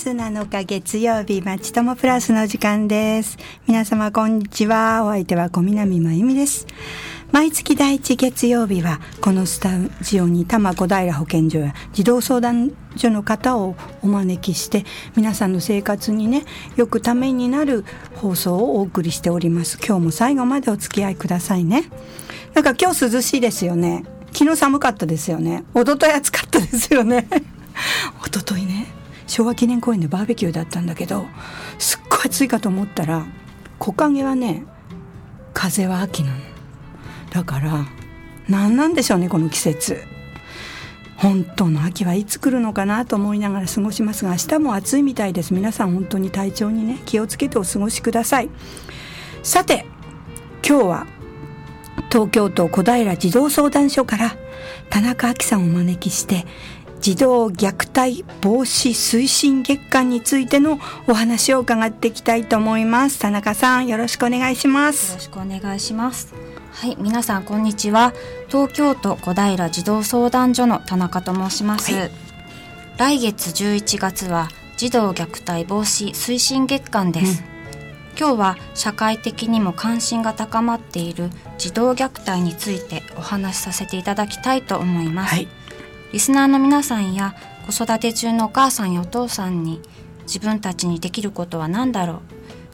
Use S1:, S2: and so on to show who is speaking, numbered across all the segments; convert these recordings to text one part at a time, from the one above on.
S1: 月7日月曜日、まちともプラスの時間です。皆様こんにちは。お相手は小南真由美です。毎月第一月曜日は、このスタジオに多摩小平保健所や児童相談所の方をお招きして、皆さんの生活にね、よくためになる放送をお送りしております。今日も最後までお付き合いくださいね。なんか今日涼しいですよね。昨日寒かったですよね。一昨日暑かったですよね。一昨日ね。昭和記念公園でバーベキューだったんだけどすっごい暑いかと思ったら木陰はね風は秋なの。だから何なんでしょうねこの季節。本当の秋はいつ来るのかなと思いながら過ごしますが明日も暑いみたいです。皆さん本当に体調にね気をつけてお過ごしください。さて今日は東京都小平児童相談所から田中亜紀さんをお招きして児童虐待防止推進月間についてのお話を伺っていきたいと思います。田中さんよろしくお願いします。
S2: よろしくお願いします。はい皆さんこんにちは。東京都小平児童相談所の田中と申します、はい、来月11月は児童虐待防止推進月間です、うん、今日は社会的にも関心が高まっている児童虐待についてお話しさせていただきたいと思います、はいリスナーの皆さんや子育て中のお母さんやお父さんに自分たちにできることは何だろ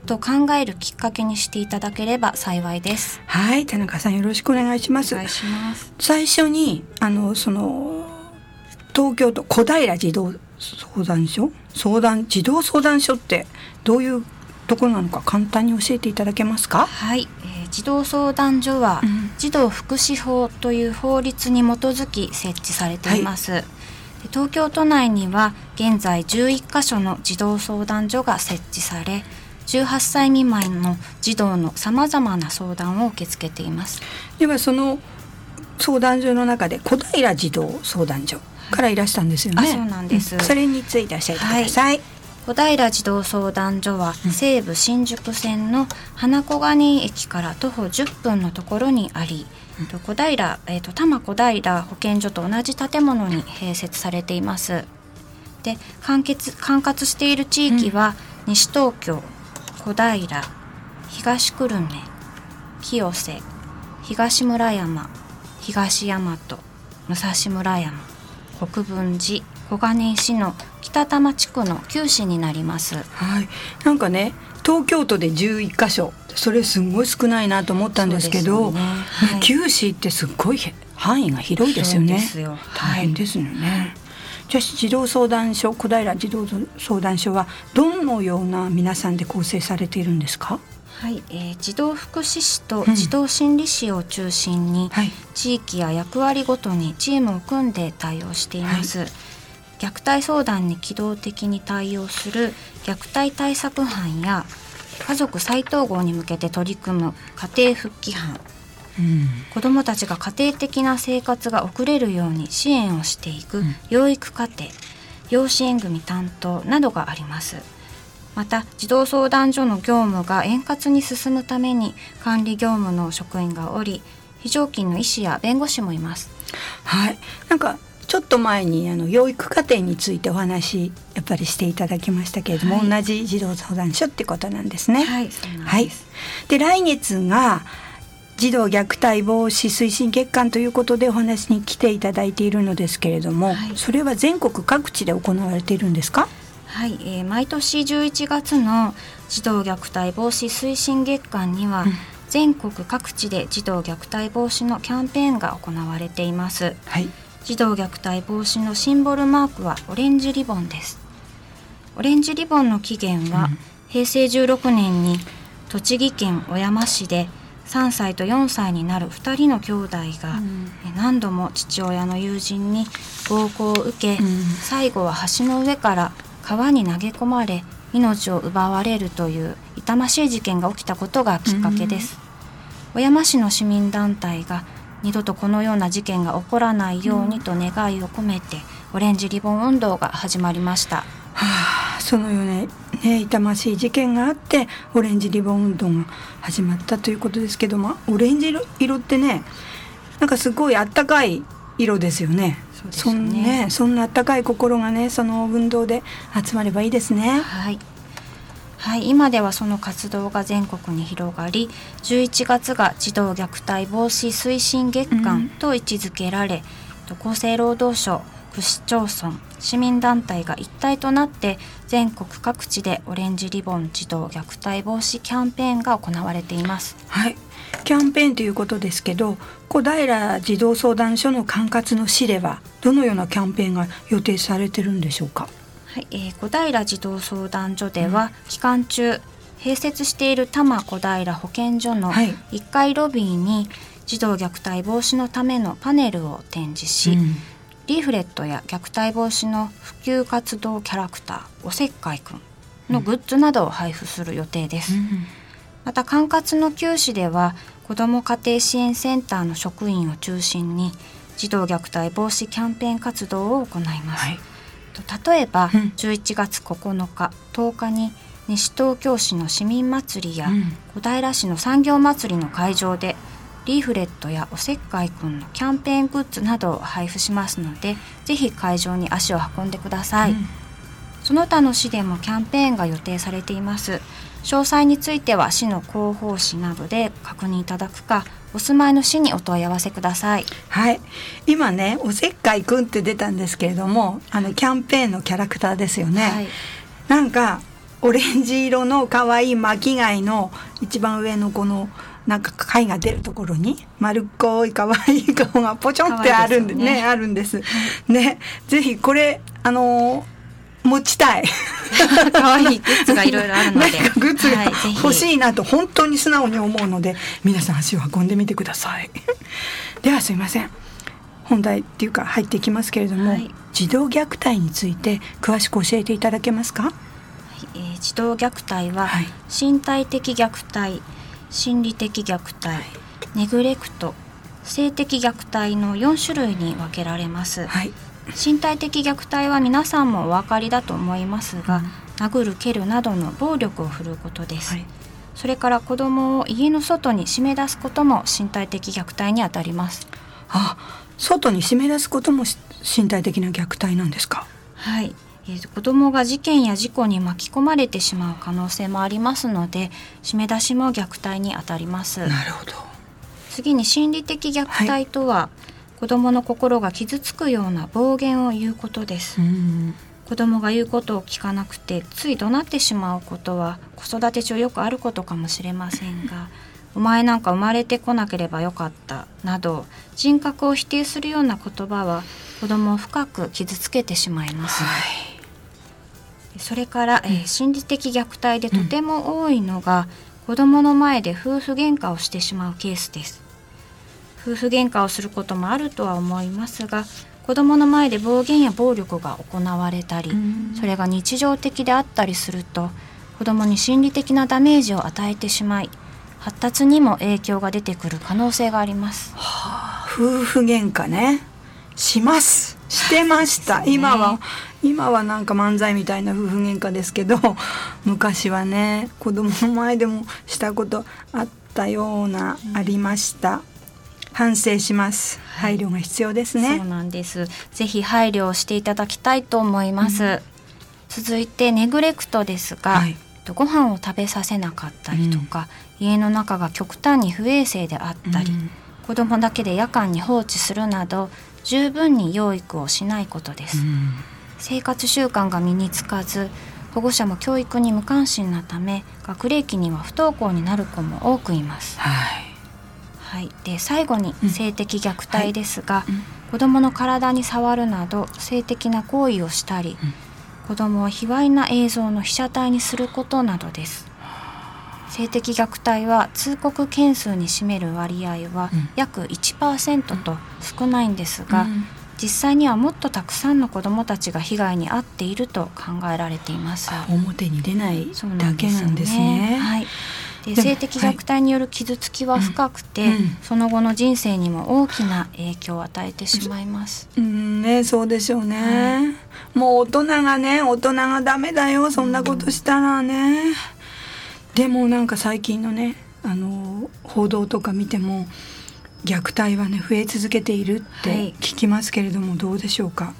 S2: うと考えるきっかけにしていただければ幸いです。
S1: はい、田中さんよろしくお願いします。
S2: お願いします。
S1: 最初にあのその東京都小平児童相談所？相談児童相談所ってどういうところなのか簡単に教えていただけますか？
S2: はい、えー、児童相談所は、うん、児童福祉法という法律に基づき設置されています。はい、東京都内には現在11カ所の児童相談所が設置され、18歳未満の児童のさまざまな相談を受け付けています。
S1: ではその相談所の中で小平児童相談所からいらしたんですよね。
S2: はい、そうなんです、
S1: うん、それについて教えてください。はい
S2: 小平児童相談所は西武新宿線の花小金井駅から徒歩10分のところにあり、うん、小平、えーと、多摩小平保健所と同じ建物に併設されています。で管轄管轄している地域は、うん、西東京小平東久留米清瀬東村山東大和武蔵村山国分寺小金井市の北多摩地区の九市になります。
S1: はい、なんかね東京都で11カ所それすごい少ないなと思ったんですけど、ねはい、九市ってすっごい範囲が広いですよね。
S2: よ
S1: 大変ですよね。はい、じゃあ児童相談所小平児童相談所はどのような皆さんで構成されているんですか？
S2: はい、えー、児童福祉士と児童心理士を中心に、うんはい、地域や役割ごとにチームを組んで対応しています。はい虐待相談に機動的に対応する虐待対策班や家族再統合に向けて取り組む家庭復帰班、うん、子どもたちが家庭的な生活が送れるように支援をしていく養育家庭、養子縁組担当などがあります。また児童相談所の業務が円滑に進むために管理業務の職員がおり非常勤の医師や弁護士もいます。
S1: はい、なんかちょっと前にあの養育課程についてお話やっぱりしていただきましたけれども、はい、同じ児童相談所ってことなんですね。
S2: はい、
S1: はい、で来月が児童虐待防止推進月間ということでお話に来ていただいているのですけれども、はい、それは全国各地で行われているんですか？
S2: はい、えー、毎年11月の児童虐待防止推進月間には、うん、全国各地で児童虐待防止のキャンペーンが行われています。
S1: はい
S2: 児童虐待防止のシンボルマークはオレンジリボンです。オレンジリボンの起源は、うん、平成16年に栃木県小山市で3歳と4歳になる2人の兄弟が、うん、何度も父親の友人に暴行を受け、うん、最後は橋の上から川に投げ込まれ命を奪われるという痛ましい事件が起きたことがきっかけです、小山市の市民団体が二度とこのような事件が起こらないようにと願いを込めて、オレンジリボン運動が始まりました。
S1: はあ、そのような、ね、痛ましい事件があってオレンジリボン運動が始まったということですけどもオレンジ色ってねなんかすごいあったかい色ですよね。そ、ね、んねそんな温かい心がねその運動で集まればいいですね。
S2: はい。はい、今ではその活動が全国に広がり11月が児童虐待防止推進月間と位置づけられ、うん、厚生労働省区市町村市民団体が一体となって全国各地でオレンジリボン児童虐待防止キャンペーンが行われています。
S1: はい。キャンペーンということですけど小平児童相談所の管轄の市ではどのようなキャンペーンが予定されてるんでしょうか？
S2: はい、えー、小平児童相談所では、期間中併設している多摩小平保健所の1階ロビーに児童虐待防止のためのパネルを展示し、うん、リーフレットや虐待防止の普及活動キャラクターおせっかいくんのグッズなどを配布する予定です、うん、また管轄の九市では子ども家庭支援センターの職員を中心に児童虐待防止キャンペーン活動を行います、はい、例えば、11月9日10日に西東京市の市民祭りや、小平市の産業祭りの会場でリーフレットやおせっかいくんのキャンペーングッズなどを配布しますのでぜひ会場に足を運んでください、うん、その他の市でもキャンペーンが予定されています。詳細については市の広報誌などで確認いただくかお住まいの市にお問い合わせください。
S1: はい。今ねおせっかいくんって出たんですけれどもあのキャンペーンのキャラクターですよね、はい、なんかオレンジ色の可愛い巻貝の一番上のこのなんか貝が出るところに丸っこい可愛い顔がポチョンってあるんでね、ね、あるんです。ね、ぜひこれあの持ちたい。
S2: 可愛いグッズがいろいろあるので、
S1: グッズが欲しいなと本当に素直に思うので、皆さん足を運んでみてください。ではすいません。本題っていうか入っていきますけれども、はい、児童虐待について詳しく教えていただけますか？はい、
S2: えー、児童虐待は身体的虐待、心理的虐待、ネグレクト性的虐待の4種類に分けられます、はい、身体的虐待は皆さんもお分かりだと思いますが、うん、殴る蹴るなどの暴力を振るうことです、はい、それから子供を家の外に締め出すことも身体的虐待にあたります。
S1: あ外に締め出すことも身体的な虐待なんですか？
S2: はい。えー、子どもが事件や事故に巻き込まれてしまう可能性もありますので締め出しも虐待にあたります。
S1: なるほど。
S2: 次に心理的虐待とは、はい、子どもの心が傷つくような暴言を言うことです。子どもが言うことを聞かなくてつい怒鳴ってしまうことは子育て中よくあることかもしれませんが お前なんか生まれてこなければよかったなど人格を否定するような言葉は子どもを深く傷つけてしまいます、はい。それから、えー、心理的虐待でとても多いのが、うん、子供の前で夫婦喧嘩をしてしまうケースです夫婦喧嘩をすることもあるとは思いますが子供の前で暴言や暴力が行われたり、うん、それが日常的であったりすると子供に心理的なダメージを与えてしまい発達にも影響が出てくる可能性があります、
S1: はあ、夫婦喧嘩ね。します。してました、ね、今は今はなんか漫才みたいな夫婦喧嘩ですけど 昔はね子供の前でもしたことあったような、ありました反省します。配慮が必要ですね、
S2: そうなんです。ぜひ配慮をしていただきたいと思います、うん、続いてネグレクトですが、はい、ご飯を食べさせなかったりとか、うん、家の中が極端に不衛生であったり、うん、子供だけで夜間に放置するなど十分に養育をしないことです、うん。生活習慣が身につかず保護者も教育に無関心なため学齢期には不登校になる子も多くいます。はい、はい、で最後に性的虐待ですが、うん。はい、子どもの体に触るなど性的な行為をしたり、うん、子どもを卑猥な映像の被写体にすることなどです。性的虐待は通告件数に占める割合は約1%と少ないんですが、うん。実際にはもっとたくさんの子どもたちが被害に遭っていると考えられています。
S1: 表に出ないだけなんですね、ね、はい
S2: で性的虐待による傷つきは深くて、はいうん、その後の人生にも大きな影響を与えてしまいます。
S1: うん。ねそうでしょうね、はい、もう大人がね大人がダメだよ。そんなことしたらね、うん、でもなんか最近のねあの報道とか見ても虐待はね増え続けているって聞きますけれども、どうでしょうか？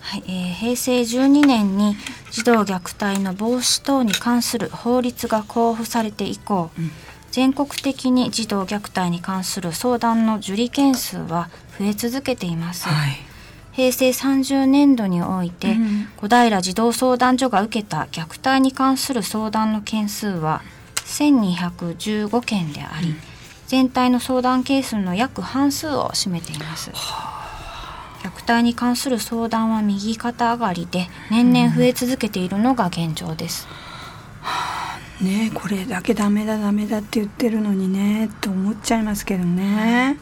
S2: はい、えー、平成12年に児童虐待の防止等に関する法律が公布されて以降、うん、全国的に児童虐待に関する相談の受理件数は増え続けています。はい。平成30年度において、うん、小平児童相談所が受けた虐待に関する相談の件数は1215件であり、うん、全体の相談件数の約半数を占めています。虐待に関する相談は右肩上がりで年々増え続けているのが現状です。
S1: うん、ねこれだけダメだダメだって言ってるのにねと思っちゃいますけどね。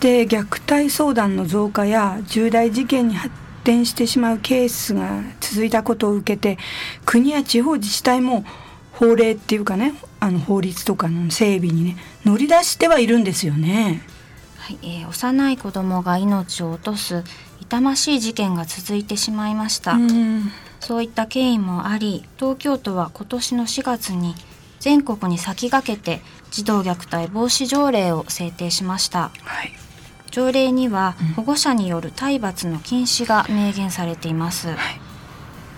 S1: で虐待相談の増加や重大事件に発展してしまうケースが続いたことを受けて国や地方自治体も法令っていうかねあの法律とかの整備にね乗り出してはいるんですよね。
S2: はいえー、幼い子供が命を落とす痛ましい事件が続いてしまいました。そういった経緯もあり東京都は今年の4月に全国に先駆けて児童虐待防止条例を制定しました。はい。条例には保護者による体罰の禁止が明言されています、はい、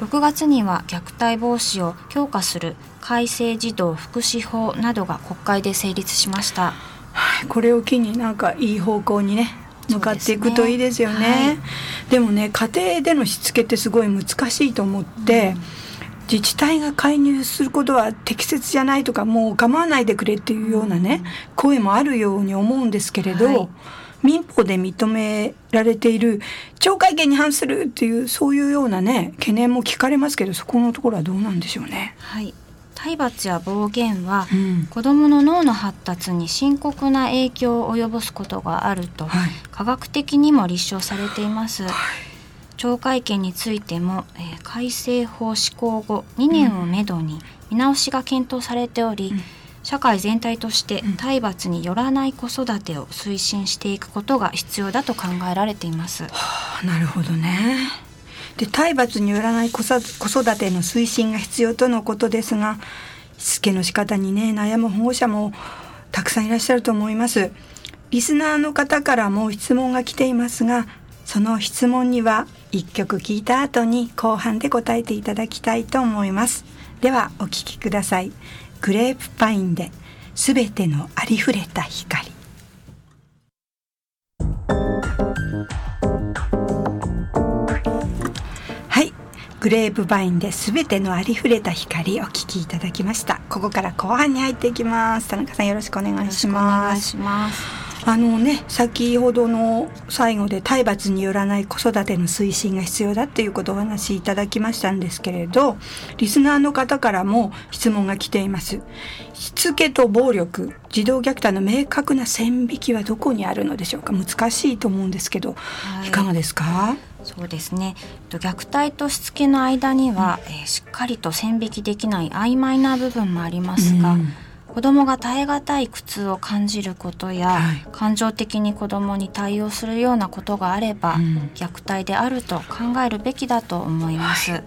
S2: 6月には虐待防止を強化する改正児童福祉法などが国会で成立しました、
S1: はい、これを機になんかいい方向にね向かっていくといいですよね、ねはい、でもね家庭でのしつけってすごい難しいと思って、うん。自治体が介入することは適切じゃないとかもう構わないでくれっていうようなね、声もあるように思うんですけれど、はい、民法で認められている懲戒権に反するっていうそういうようなね懸念も聞かれますけどそこのところはどうなんでしょうね。
S2: はい体罰や暴言は、うん、子どもの脳の発達に深刻な影響を及ぼすことがあると、はい、科学的にも立証されています。はい、懲戒権についても、えー、改正法施行後2年をめどに見直しが検討されており、うん社会全体として体罰によらない子育てを推進していくことが必要だと考えられています。
S1: はあ、なるほどね。で体罰によらない子育ての推進が必要とのことですがしつけの仕方にね悩む保護者もたくさんいらっしゃると思います。リスナーの方からも質問が来ていますがその質問には一曲聞いた後に後半で答えていただきたいと思います。ではお聞きください。グレープパインで全てのありふれた光グレープバインで全てのありふれた光お聞きいただきました。ここから後半に入っていきます。田中さんよろしくお願いします。あのね先ほどの最後で体罰によらない子育ての推進が必要だっていうことをお話しいただきましたんですけれどリスナーの方からも質問が来ています。しつけと暴力児童虐待の明確な線引きはどこにあるのでしょうか？難しいと思うんですけど、はい、いかがですか？
S2: そうですね。虐待としつけの間には、うん、えー、しっかりと線引きできない曖昧な部分もありますが、うん子供が耐え難い苦痛を感じることや、はい、感情的に子供に対応するようなことがあれば、うん、虐待であると考えるべきだと思います。はい、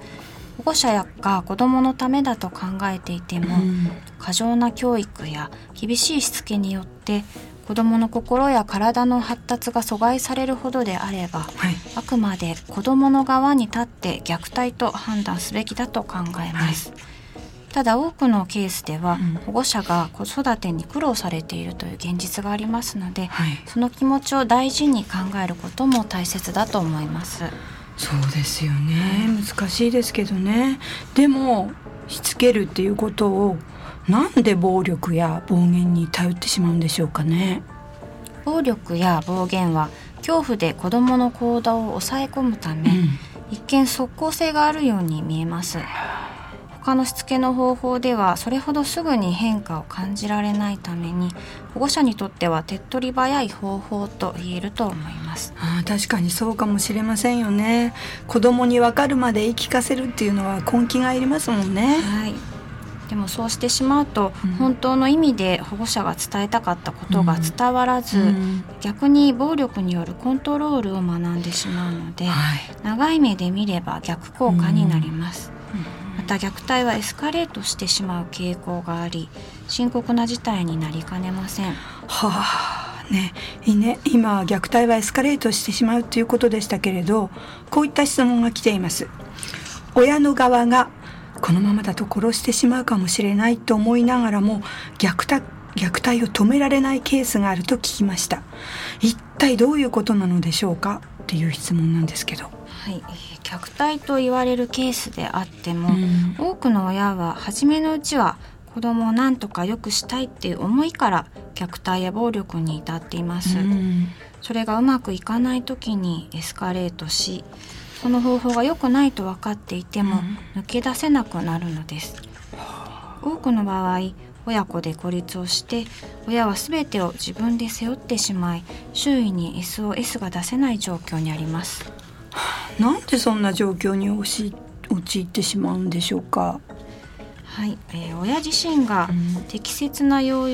S2: 保護者が子供のためだと考えていても、うん、過剰な教育や厳しいしつけによって子供の心や体の発達が阻害されるほどであれば、はい、あくまで子供の側に立って虐待と判断すべきだと考えます。はいただ多くのケースでは、保護者が子育てに苦労されているという現実がありますので、はい、その気持ちを大事に考えることも大切だと思います。
S1: そうですよね。難しいですけどね。でもしつけるっていうことをなんで暴力や暴言に頼ってしまうんでしょうかね。
S2: 暴力や暴言は恐怖で子どもの行動を抑え込むため、うん、一見即効性があるように見えます。他のしつけの方法ではそれほどすぐに変化を感じられないために保護者にとっては手っ取り早い方法と言えると思います。
S1: あ確かにそうかもしれませんよね。子供に分かるまで言い聞かせるっていうのは根気がいりますもんね。
S2: はい。でもそうしてしまうと、うん、本当の意味で保護者が伝えたかったことが伝わらず、うん、逆に暴力によるコントロールを学んでしまうので、はい、長い目で見れば逆効果になります。た虐待はエスカレートしてしまう傾向があり深刻な事態になりかねません。
S1: はあね、いいね。今虐待はエスカレートしてしまうということでしたけれどこういった質問が来ています。親の側がこのままだと殺してしまうかもしれないと思いながらも虐待虐待を止められないケースがあると聞きました。一体どういうことなのでしょうか？っていう質問なんですけど。
S2: はい、虐待と言われるケースであっても、うん、多くの親は初めのうちは子供を何とか良くしたいっていう思いから虐待や暴力に至っています、うん、それがうまくいかない時にエスカレートしその方法が良くないと分かっていても抜け出せなくなるのです、多くの場合親子で孤立をして親は全てを自分で背負ってしまい周囲に SOS が出せない状況にあります
S1: なんでそんな状況に陥ってしまうんでしょうか？
S2: はい、えー、親自身が適切な養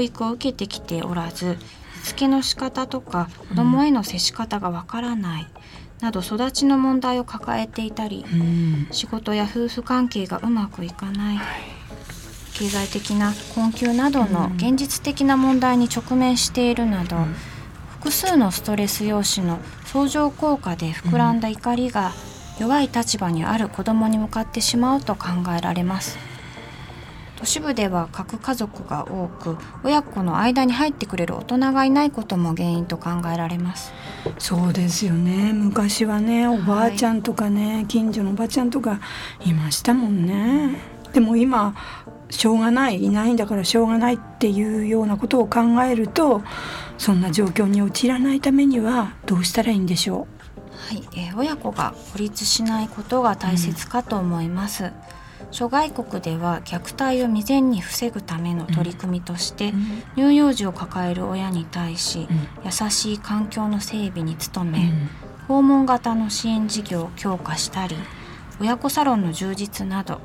S2: 育を受けてきておらずしつけの仕方とか子供への接し方がわからない、など育ちの問題を抱えていたり、うん、仕事や夫婦関係がうまくいかない、はい、経済的な困窮などの現実的な問題に直面しているなど、うん、複数のストレス用紙の相乗効果で膨らんだ怒りが弱い立場にある子どもに向かってしまうと考えられます。都市部では核家族が多く親子の間に入ってくれる大人がいないことも原因と考えられます。
S1: そうですよね。昔はねおばあちゃんとかね、はい、近所のおばあちゃんとかいましたもんね。でも今しょうがないいないんだからしょうがないっていうようなことを考えるとそんな状況に陥らないためにはどうしたらいいんでしょ
S2: う？はい、えー、親子が孤立しないことが大切かと思います、うん諸外国では虐待を未然に防ぐための取り組みとして、乳幼児を抱える親に対し、優しい環境の整備に努め、訪問型の支援事業を強化したり親子サロンの充実など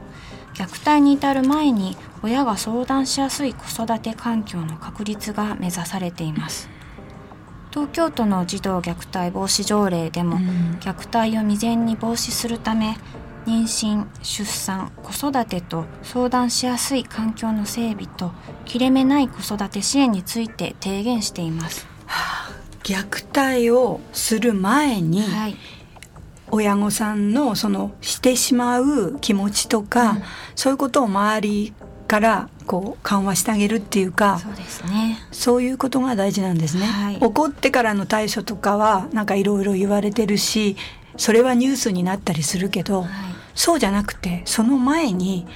S2: 虐待に至る前に親が相談しやすい子育て環境の確立が目指されています東京都の児童虐待防止条例でも、虐待を未然に防止するため妊娠出産子育てと相談しやすい環境の整備と切れ目ない子育て支援について提言しています。
S1: はあ、虐待をする前に、はい、親御さんのそのしてしまう気持ちとか、うん、そういうことを周りからこう緩和してあげるっていうか
S2: そうですね。
S1: そういうことが大事なんですね、はい、怒ってからの対処とかはなんかいろいろ言われてるしそれはニュースになったりするけど、はい。そうじゃなくてその前に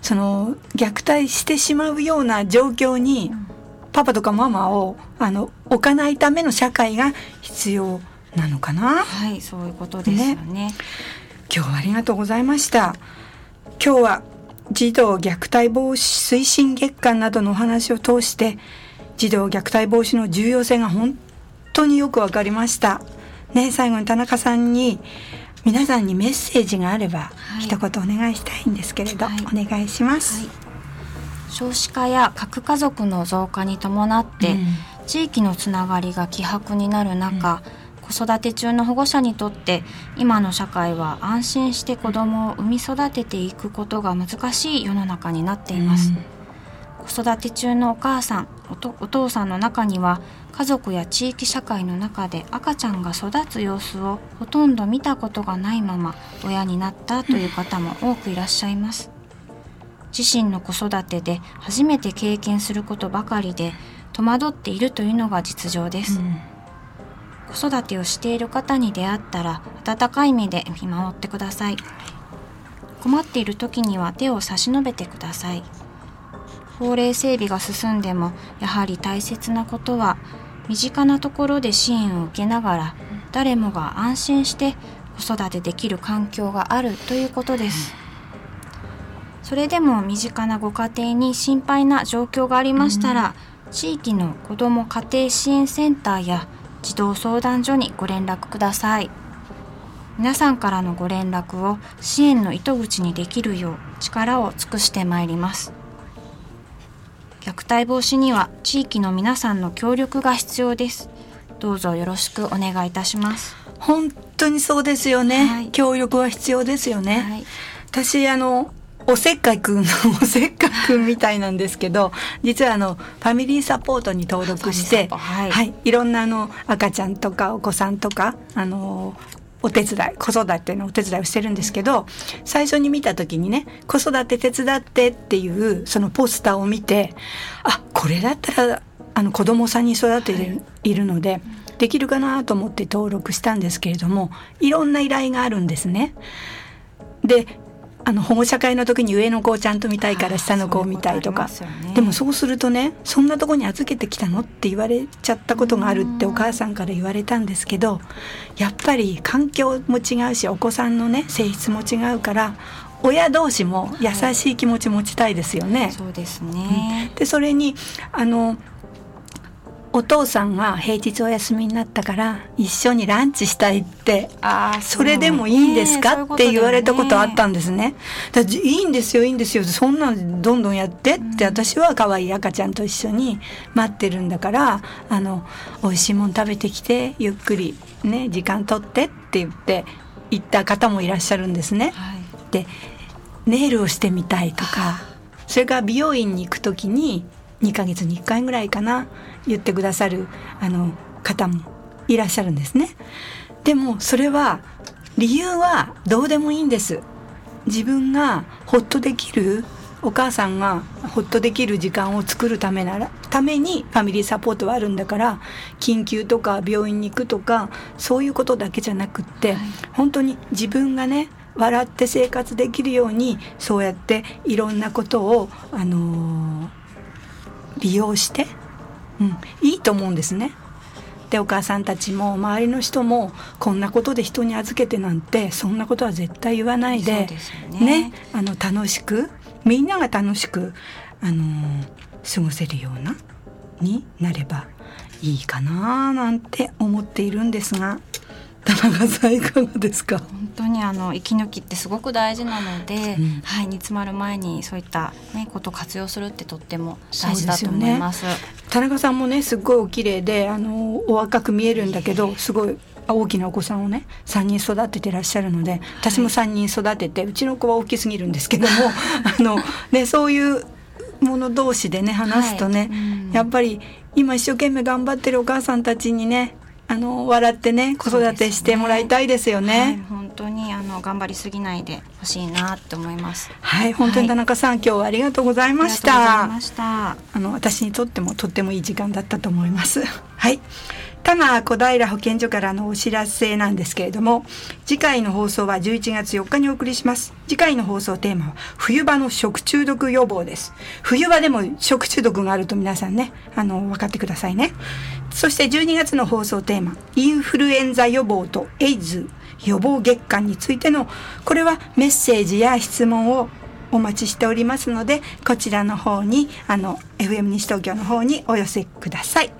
S1: その虐待してしまうような状況にパパとかママをあの置かないための社会が必要なのかな。
S2: はいそういうことですよね、ね、
S1: 今日はありがとうございました。今日は児童虐待防止推進月間などのお話を通して児童虐待防止の重要性が本当によくわかりました。ね最後に田中さんに皆さんにメッセージがあれば、はい、一言お願いしたいんですけれど、はい、お願いします、はい、
S2: 少子化や核家族の増加に伴って、うん、地域のつながりが希薄になる中、うん、子育て中の保護者にとって今の社会は安心して子どもを産み育てていくことが難しい世の中になっています、うん。子育て中のお母さんお父さんの中には家族や地域社会の中で赤ちゃんが育つ様子をほとんど見たことがないまま親になったという方も多くいらっしゃいます。自身の子育てで初めて経験することばかりで戸惑っているというのが実情です、うん、子育てをしている方に出会ったら温かい目で見守ってください。困っている時には手を差し伸べてください。法令整備が進んでもやはり大切なことは身近なところで支援を受けながら誰もが安心して子育てできる環境があるということです。それでも身近なご家庭に心配な状況がありましたら、地域の子ども家庭支援センターや児童相談所にご連絡ください。皆さんからのご連絡を支援の糸口にできるよう力を尽くしてまいります。虐待防止には地域の皆さんの協力が必要です。どうぞよろしくお願いいたします。
S1: 本当にそうですよね、はい、協力は必要ですよね、はい、私あのおせっかいくんのおせっかいくんみたいなんですけど実はあのファミリーサポートに登録して、はい、はい、いろんなあの赤ちゃんとかお子さんとかあのお手伝い子育てのお手伝いをしてるんですけど最初に見た時にね子育て手伝ってっていうそのポスターを見てあこれだったらあの子供さんに育てているので、できるかなと思って登録したんですけれどもいろんな依頼があるんですね。であの保護者会の時に上の子をちゃんと見たいから下の子を見たいとか、ね、でもそうするとねそんなとこに預けてきたのって言われちゃったことがあるってお母さんから言われたんですけどやっぱり環境も違うしお子さんのね性質も違うから親同士も優しい気持ち持ちたいですよね。はい、
S2: そうですね、
S1: うん、でそれにあのお父さんが平日お休みになったから一緒にランチしたいってあそれでもいいんですか、って言われたことあったんですね。だいいんですよいいんですよ。そんなんどんどんやってって私は可愛い赤ちゃんと一緒に待ってるんだからあの美味しいもん食べてきてゆっくりね時間取ってって言って言った方もいらっしゃるんですね。はい、でネイルをしてみたいとかそれから美容院に行く時に2ヶ月に1回ぐらいかな言ってくださるあの方もいらっしゃるんですね。でもそれは理由はどうでもいいんです。自分がほっとできるお母さんがほっとできる時間を作るためならためにファミリーサポートはあるんだから緊急とか病院に行くとかそういうことだけじゃなくって、はい、本当に自分がね笑って生活できるようにそうやっていろんなことを、あのー、利用してうん、いいと思うんですね。でお母さんたちも周りの人もこんなことで人に預けてなんてそんなことは絶対言わないでね、ね、あの楽しくみんなが楽しく、あのー、過ごせるようなになればいいかななんて思っているんですが田中さんいかがですか？
S2: 本当にあの息抜きってすごく大事なので、うん、はい煮詰まる前にそういったねことを活用するってとっても大事だと思います。すね、
S1: 田中さんもねすごいお綺麗であのお若く見えるんだけどすごい大きなお子さんをね3人育ててらっしゃるので私も3人育てて、はい、うちの子は大きすぎるんですけども あの、ね、そういうもの同士でね話すとね、はい。うん、やっぱり今一生懸命頑張ってるお母さんたちにねあの笑ってね子育てしてもらいたいですよね。ねはい、
S2: 本当にあの頑張りすぎないでほしいなって思います。
S1: はい本当に田中さん、はい、今日はありがとうございました。
S2: あ
S1: あの私にとってもとってもいい時間だったと思います。はい。多摩小平保健所からのお知らせなんですけれども次回の放送は11月4日にお送りします次回の放送テーマは冬場の食中毒予防です冬場でも食中毒があると皆さんねあの分かってくださいねそして12月の放送テーマ、インフルエンザ予防とエイズ予防月間についての、これはメッセージや質問をお待ちしておりますので、こちらの方に、あの、FM 西東京の方にお寄せください。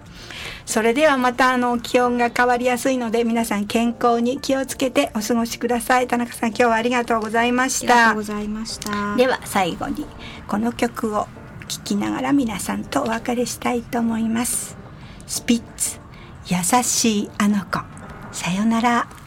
S1: それではまたあの気温が変わりやすいので皆さん健康に気をつけてお過ごしください。田中さん今日はありがとうございました。あ
S2: りがとうございました。
S1: では最後にこの曲を聴きながら皆さんとお別れしたいと思いますスピッツ。優しいあの子。さよなら。